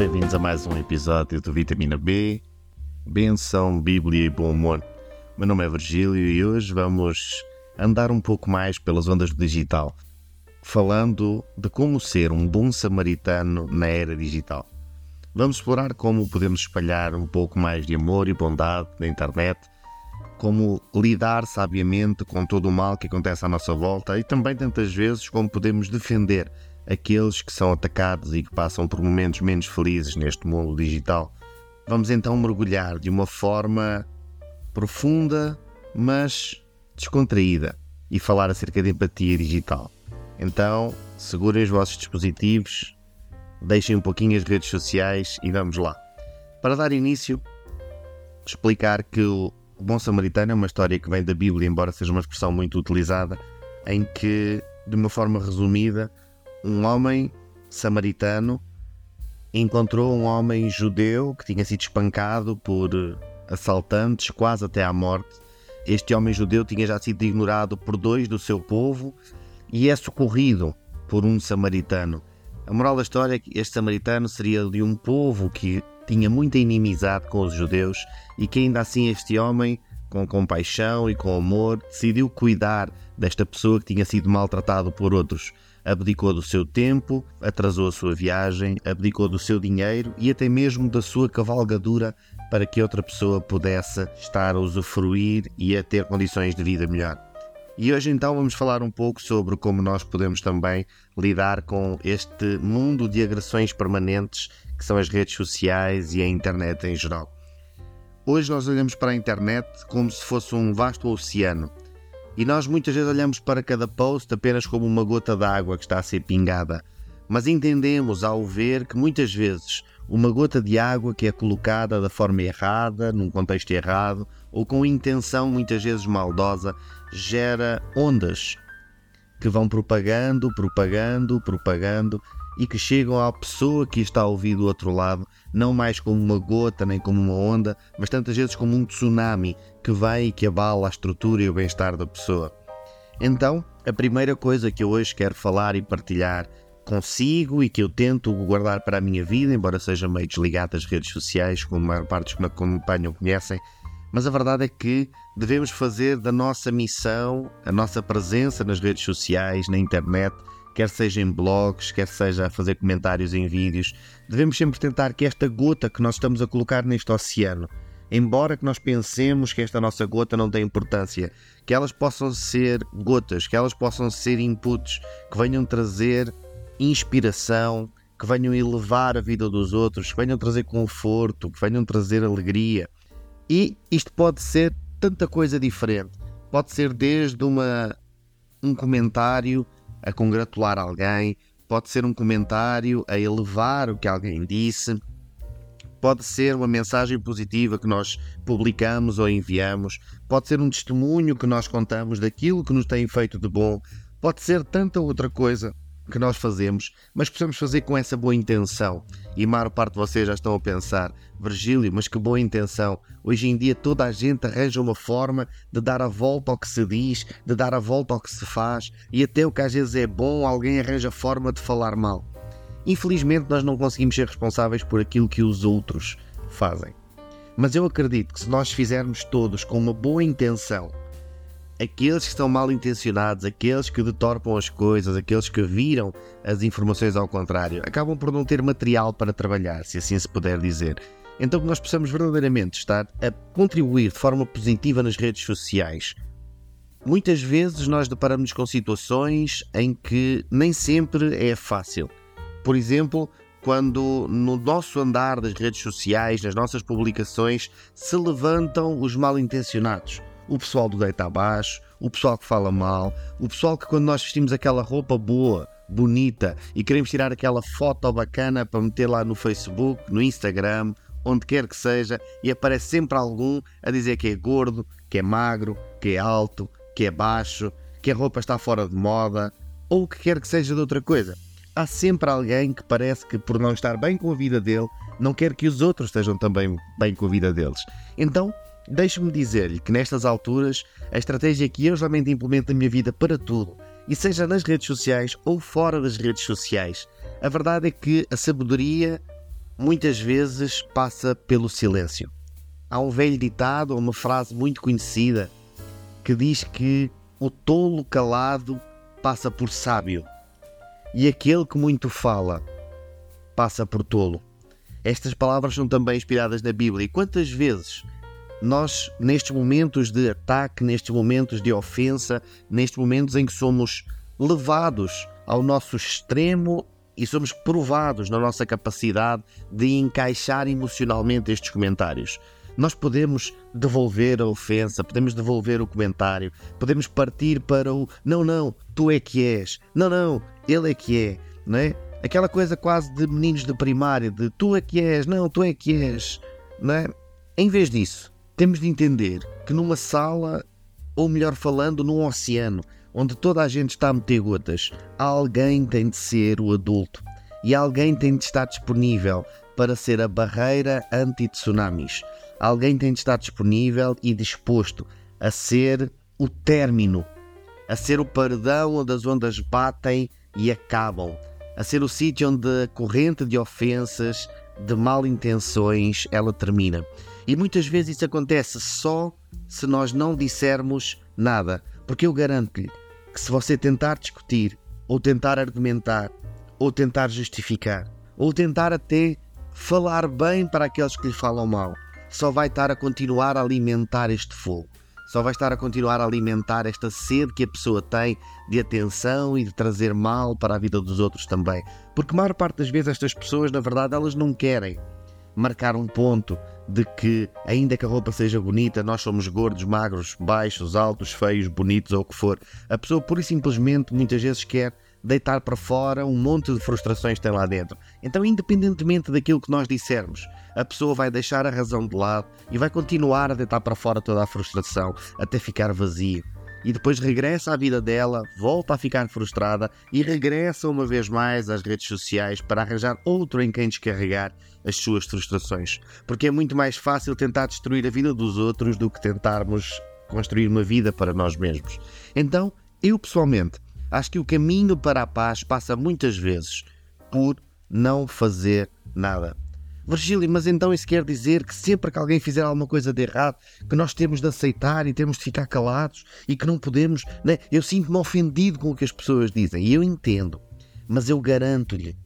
Bem-vindos a mais um episódio do Vitamina B, Benção, Bíblia e Bom Humor. Meu nome é Virgílio e hoje vamos andar um pouco mais pelas ondas do digital, falando de como ser um bom samaritano na era digital. Vamos explorar como podemos espalhar um pouco mais de amor e bondade na internet, como lidar sabiamente com todo o mal que acontece à nossa volta e também tantas vezes como podemos defender aqueles que são atacados e que passam por momentos menos felizes neste mundo digital. Vamos então mergulhar de uma forma profunda, mas descontraída e falar acerca de empatia digital. Então, segurem os vossos dispositivos, deixem um pouquinho as redes sociais e vamos lá. Para dar início, explicar que o Bom Samaritano é uma história que vem da Bíblia, embora seja uma expressão muito utilizada, em que, de uma forma resumida, um homem samaritano encontrou um homem judeu que tinha sido espancado por assaltantes quase até à morte. Este homem judeu tinha já sido ignorado por dois do seu povo e é socorrido por um samaritano. A moral da história é que este samaritano seria de um povo que tinha muita inimizade com os judeus e que ainda assim este homem, com compaixão e com amor, decidiu cuidar desta pessoa que tinha sido maltratado por outros abdicou do seu tempo, atrasou a sua viagem, abdicou do seu dinheiro e até mesmo da sua cavalgadura para que outra pessoa pudesse estar a usufruir e a ter condições de vida melhor. E hoje então vamos falar um pouco sobre como nós podemos também lidar com este mundo de agressões permanentes que são as redes sociais e a internet em geral. Hoje nós olhamos para a internet como se fosse um vasto oceano e nós muitas vezes olhamos para cada post apenas como uma gota d'água que está a ser pingada, mas entendemos ao ver que muitas vezes uma gota de água que é colocada da forma errada, num contexto errado, ou com intenção muitas vezes maldosa, gera ondas que vão propagando, propagando, propagando e que chegam à pessoa que está a ouvir do outro lado, não mais como uma gota nem como uma onda, mas tantas vezes como um tsunami que vem e que abala a estrutura e o bem-estar da pessoa. Então, a primeira coisa que eu hoje quero falar e partilhar consigo e que eu tento guardar para a minha vida, embora seja meio desligado das redes sociais, como a maior parte dos que me acompanham conhecem, mas a verdade é que devemos fazer da nossa missão, a nossa presença nas redes sociais, na internet, quer seja em blogs, quer seja a fazer comentários em vídeos, devemos sempre tentar que esta gota que nós estamos a colocar neste oceano, embora que nós pensemos que esta nossa gota não tem importância, que elas possam ser gotas, que elas possam ser inputs, que venham trazer inspiração, que venham elevar a vida dos outros, que venham trazer conforto, que venham trazer alegria. E isto pode ser tanta coisa diferente. Pode ser desde uma, um comentário a congratular alguém, pode ser um comentário a elevar o que alguém disse, pode ser uma mensagem positiva que nós publicamos ou enviamos, pode ser um testemunho que nós contamos daquilo que nos tem feito de bom, pode ser tanta outra coisa que nós fazemos, mas precisamos fazer com essa boa intenção. E a maior parte de vocês já estão a pensar, Virgílio, mas que boa intenção. Hoje em dia toda a gente arranja uma forma de dar a volta ao que se diz, de dar a volta ao que se faz, e até o que às vezes é bom, alguém arranja forma de falar mal. Infelizmente nós não conseguimos ser responsáveis por aquilo que os outros fazem. Mas eu acredito que se nós fizermos todos com uma boa intenção aqueles que estão mal intencionados, aqueles que detorpam as coisas, aqueles que viram as informações ao contrário, acabam por não ter material para trabalhar, se assim se puder dizer. Então que nós possamos verdadeiramente estar a contribuir de forma positiva nas redes sociais. Muitas vezes nós deparamos com situações em que nem sempre é fácil. Por exemplo, quando no nosso andar das redes sociais, nas nossas publicações, se levantam os mal intencionados o pessoal do deita abaixo, o pessoal que fala mal, o pessoal que quando nós vestimos aquela roupa boa, bonita e queremos tirar aquela foto bacana para meter lá no Facebook, no Instagram, onde quer que seja, e aparece sempre algum a dizer que é gordo, que é magro, que é alto, que é baixo, que a roupa está fora de moda, ou o que quer que seja de outra coisa. Há sempre alguém que parece que, por não estar bem com a vida dele, não quer que os outros estejam também bem com a vida deles. Então, Deixe-me dizer-lhe que nestas alturas a estratégia que eu geralmente implemento na minha vida para tudo, e seja nas redes sociais ou fora das redes sociais, A verdade é que a sabedoria muitas vezes passa pelo silêncio. Há um velho ditado, uma frase muito conhecida, que diz que o tolo calado passa por sábio e aquele que muito fala passa por tolo. Estas palavras são também inspiradas na Bíblia. E quantas vezes nós, nestes momentos de ataque, nestes momentos de ofensa, nestes momentos em que somos levados ao nosso extremo e somos provados na nossa capacidade de encaixar emocionalmente estes comentários. Nós podemos devolver a ofensa, podemos devolver o comentário, podemos partir para o não, não, tu é que és, não, não, ele é que é, não é? Aquela coisa quase de meninos de primária, de tu é que és, não, tu é que és, não é? Em vez disso, temos de entender que numa sala, ou melhor falando, num oceano, onde toda a gente está a meter gotas, alguém tem de ser o adulto e alguém tem de estar disponível para ser a barreira anti-tsunamis. Alguém tem de estar disponível e disposto a ser o término, a ser o perdão onde as ondas batem e acabam, a ser o sítio onde a corrente de ofensas, de mal intenções, ela termina. E muitas vezes isso acontece só se nós não dissermos nada, porque eu garanto-lhe que se você tentar discutir, ou tentar argumentar, ou tentar justificar, ou tentar até falar bem para aqueles que lhe falam mal, só vai estar a continuar a alimentar este fogo. Só vai estar a continuar a alimentar esta sede que a pessoa tem de atenção e de trazer mal para a vida dos outros também. Porque a maior parte das vezes estas pessoas, na verdade, elas não querem marcar um ponto de que, ainda que a roupa seja bonita, nós somos gordos, magros, baixos, altos, feios, bonitos ou o que for. A pessoa pura e simplesmente muitas vezes quer deitar para fora um monte de frustrações que tem lá dentro. Então, independentemente daquilo que nós dissermos, a pessoa vai deixar a razão de lado e vai continuar a deitar para fora toda a frustração até ficar vazio e depois regressa à vida dela, volta a ficar frustrada e regressa uma vez mais às redes sociais para arranjar outro em quem descarregar as suas frustrações. Porque é muito mais fácil tentar destruir a vida dos outros do que tentarmos construir uma vida para nós mesmos. Então, eu pessoalmente acho que o caminho para a paz passa muitas vezes por não fazer nada. Virgílio, mas então isso quer dizer que sempre que alguém fizer alguma coisa de errado, que nós temos de aceitar e temos de ficar calados e que não podemos. Né? Eu sinto-me ofendido com o que as pessoas dizem e eu entendo, mas eu garanto-lhe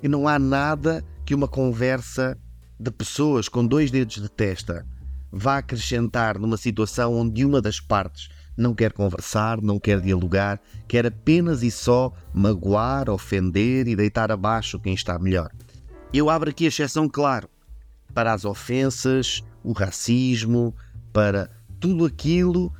que não há nada que uma conversa de pessoas com dois dedos de testa vá acrescentar numa situação onde uma das partes não quer conversar, não quer dialogar, quer apenas e só magoar, ofender e deitar abaixo quem está melhor. Eu abro aqui a exceção, claro, para as ofensas, o racismo, para tudo aquilo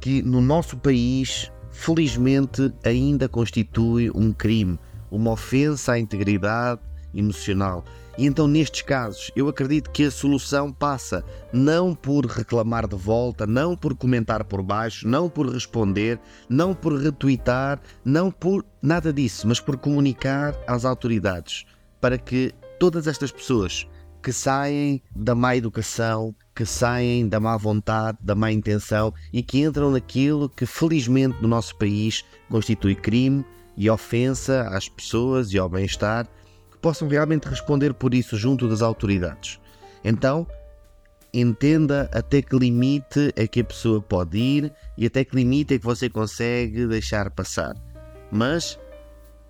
que no nosso país, felizmente, ainda constitui um crime, uma ofensa à integridade emocional. E então, nestes casos, eu acredito que a solução passa não por reclamar de volta, não por comentar por baixo, não por responder, não por retweetar, não por nada disso, mas por comunicar às autoridades para que todas estas pessoas que saem da má educação, que saem da má vontade, da má intenção e que entram naquilo que felizmente no nosso país constitui crime e ofensa às pessoas e ao bem-estar, que possam realmente responder por isso junto das autoridades. Então, entenda até que limite é que a pessoa pode ir e até que limite é que você consegue deixar passar. Mas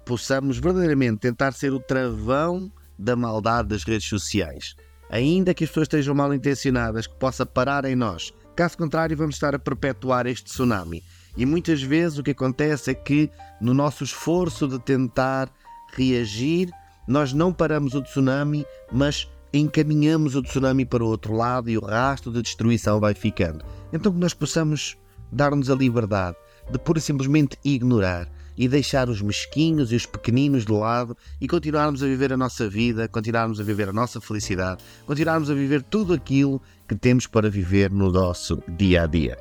possamos verdadeiramente tentar ser o travão da maldade das redes sociais. Ainda que as pessoas estejam mal intencionadas, que possa parar em nós. Caso contrário, vamos estar a perpetuar este tsunami. E muitas vezes o que acontece é que, no nosso esforço de tentar reagir, nós não paramos o tsunami, mas encaminhamos o tsunami para o outro lado e o rastro de destruição vai ficando. Então que nós possamos dar-nos a liberdade de pura e simplesmente ignorar e deixar os mesquinhos e os pequeninos de lado e continuarmos a viver a nossa vida, continuarmos a viver a nossa felicidade, continuarmos a viver tudo aquilo que temos para viver no nosso dia a dia.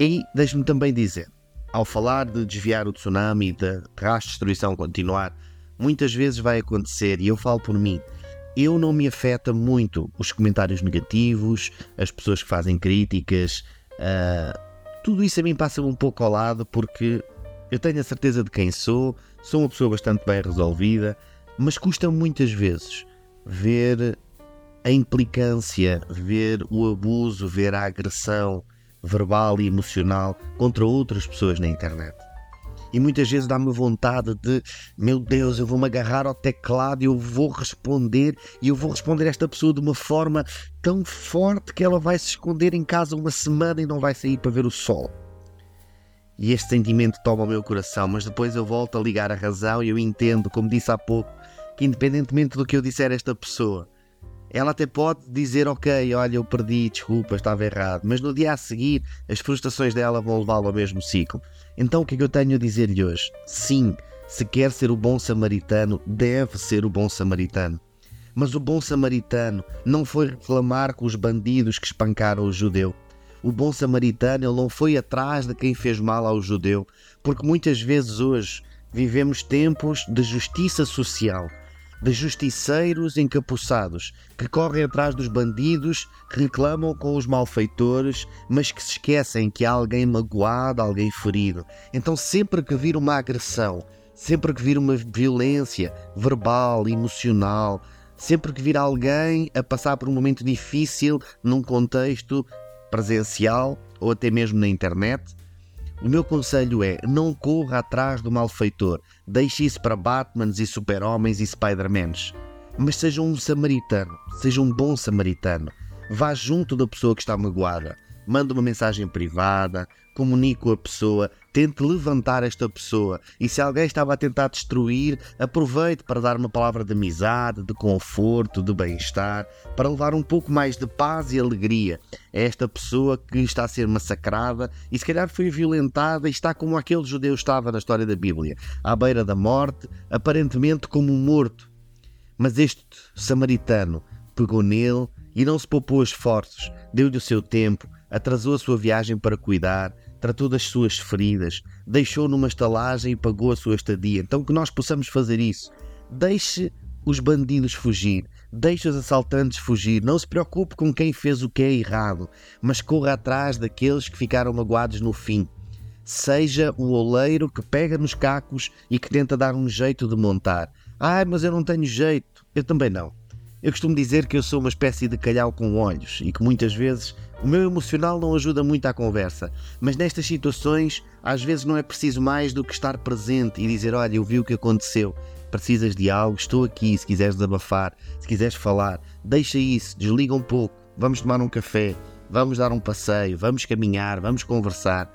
E deixe-me também dizer, ao falar de desviar o tsunami e de rastro de destruição continuar, muitas vezes vai acontecer, e eu falo por mim, eu não me afeta muito os comentários negativos, as pessoas que fazem críticas, uh, tudo isso a mim passa um pouco ao lado porque eu tenho a certeza de quem sou, sou uma pessoa bastante bem resolvida, Mas custa muitas vezes ver a implicância, ver o abuso, ver a agressão verbal e emocional contra outras pessoas na internet. E muitas vezes dá-me vontade de, meu Deus, eu vou-me agarrar ao teclado e eu vou responder, e eu vou responder a esta pessoa de uma forma tão forte que ela vai se esconder em casa uma semana e não vai sair para ver o sol. E este sentimento toma o meu coração, mas depois eu volto a ligar a razão e eu entendo, como disse há pouco, que independentemente do que eu disser a esta pessoa, ela até pode dizer, ok, olha, eu perdi, desculpa, estava errado, mas no dia a seguir as frustrações dela vão levá-lo ao mesmo ciclo. Então o que é que eu tenho a dizer-lhe hoje? Sim, se quer ser o bom samaritano, deve ser o bom samaritano. Mas o bom samaritano não foi reclamar com os bandidos que espancaram o judeu. O bom samaritano ele não foi atrás de quem fez mal ao judeu, porque muitas vezes hoje vivemos tempos de justiça social de justiceiros encapuçados que correm atrás dos bandidos, reclamam com os malfeitores, mas que se esquecem que há alguém magoado, alguém ferido. Então, sempre que vir uma agressão, sempre que vir uma violência verbal, emocional, sempre que vir alguém a passar por um momento difícil num contexto presencial ou até mesmo na internet, o meu conselho é: não corra atrás do malfeitor. Deixe isso para Batmans e Super-Homens e Spider-Mans. Mas seja um samaritano, seja um bom samaritano. Vá junto da pessoa que está magoada. Manda uma mensagem privada, comunique com a pessoa, tente levantar esta pessoa. E se alguém estava a tentar destruir, aproveite para dar uma palavra de amizade, de conforto, de bem-estar, para levar um pouco mais de paz e alegria a esta pessoa que está a ser massacrada e se calhar foi violentada e está como aquele judeu estava na história da Bíblia, à beira da morte, aparentemente como um morto. Mas este samaritano pegou nele e não se poupou esforços, deu-lhe o seu tempo, atrasou a sua viagem para cuidar, tratou das suas feridas, deixou numa estalagem e pagou a sua estadia. Então que nós possamos fazer isso. Deixe os bandidos fugir, deixe os assaltantes fugir, não se preocupe com quem fez o que é errado, mas corra atrás daqueles que ficaram magoados no fim. Seja o oleiro que pega nos cacos e que tenta dar um jeito de montar. Ai, mas eu não tenho jeito. Eu também não. Eu costumo dizer que eu sou uma espécie de calhau com olhos e que muitas vezes o meu emocional não ajuda muito à conversa, mas nestas situações às vezes não é preciso mais do que estar presente e dizer: Olha, eu vi o que aconteceu, precisas de algo, estou aqui. Se quiseres desabafar, se quiseres falar, deixa isso, desliga um pouco, vamos tomar um café, vamos dar um passeio, vamos caminhar, vamos conversar.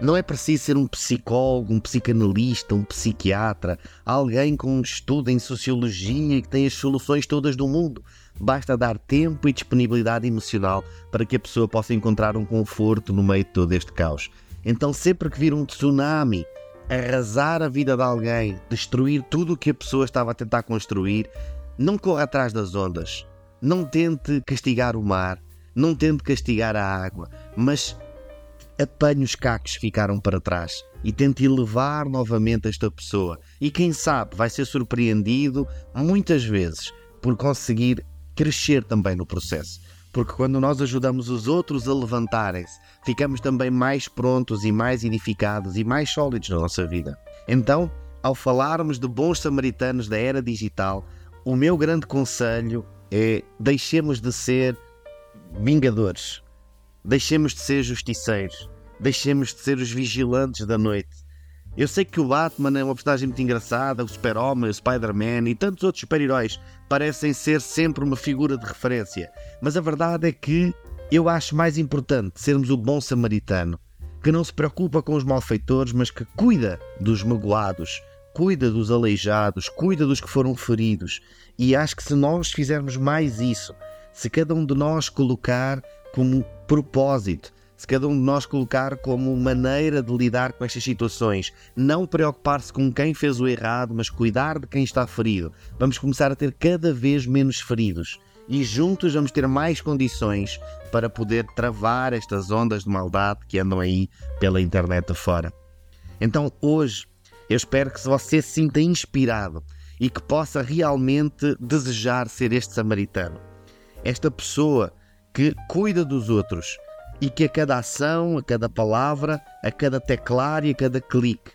Não é preciso ser um psicólogo, um psicanalista, um psiquiatra, alguém com um estudo em sociologia e que tem as soluções todas do mundo. Basta dar tempo e disponibilidade emocional para que a pessoa possa encontrar um conforto no meio de todo este caos. Então, sempre que vir um tsunami arrasar a vida de alguém, destruir tudo o que a pessoa estava a tentar construir, não corra atrás das ondas. Não tente castigar o mar, não tente castigar a água, mas apanhe os cacos que ficaram para trás e tente elevar novamente esta pessoa. E quem sabe vai ser surpreendido muitas vezes por conseguir crescer também no processo. Porque quando nós ajudamos os outros a levantarem-se, ficamos também mais prontos e mais edificados e mais sólidos na nossa vida. Então, ao falarmos de bons samaritanos da era digital, o meu grande conselho é deixemos de ser vingadores, deixemos de ser justiceiros, deixemos de ser os vigilantes da noite. Eu sei que o Batman é uma personagem muito engraçada, o Super-Homem, o Spider-Man e tantos outros super-heróis parecem ser sempre uma figura de referência, mas a verdade é que eu acho mais importante sermos o bom samaritano, que não se preocupa com os malfeitores, mas que cuida dos magoados, cuida dos aleijados, cuida dos que foram feridos. E acho que se nós fizermos mais isso, se cada um de nós colocar como propósito se cada um de nós colocar como maneira de lidar com estas situações, não preocupar-se com quem fez o errado, mas cuidar de quem está ferido, vamos começar a ter cada vez menos feridos e juntos vamos ter mais condições para poder travar estas ondas de maldade que andam aí pela internet afora. Então hoje eu espero que você se sinta inspirado e que possa realmente desejar ser este samaritano. Esta pessoa que cuida dos outros, e que a cada ação, a cada palavra, a cada teclar e a cada clique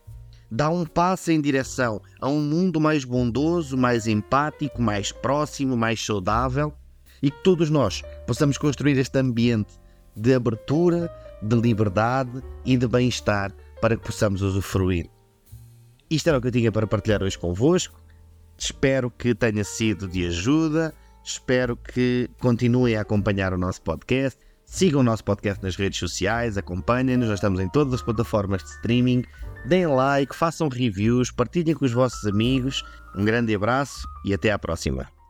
dá um passo em direção a um mundo mais bondoso, mais empático, mais próximo, mais saudável e que todos nós possamos construir este ambiente de abertura, de liberdade e de bem-estar para que possamos usufruir. Isto era o que eu tinha para partilhar hoje convosco. Espero que tenha sido de ajuda. Espero que continuem a acompanhar o nosso podcast. Sigam o nosso podcast nas redes sociais, acompanhem-nos, nós estamos em todas as plataformas de streaming. Deem like, façam reviews, partilhem com os vossos amigos. Um grande abraço e até à próxima.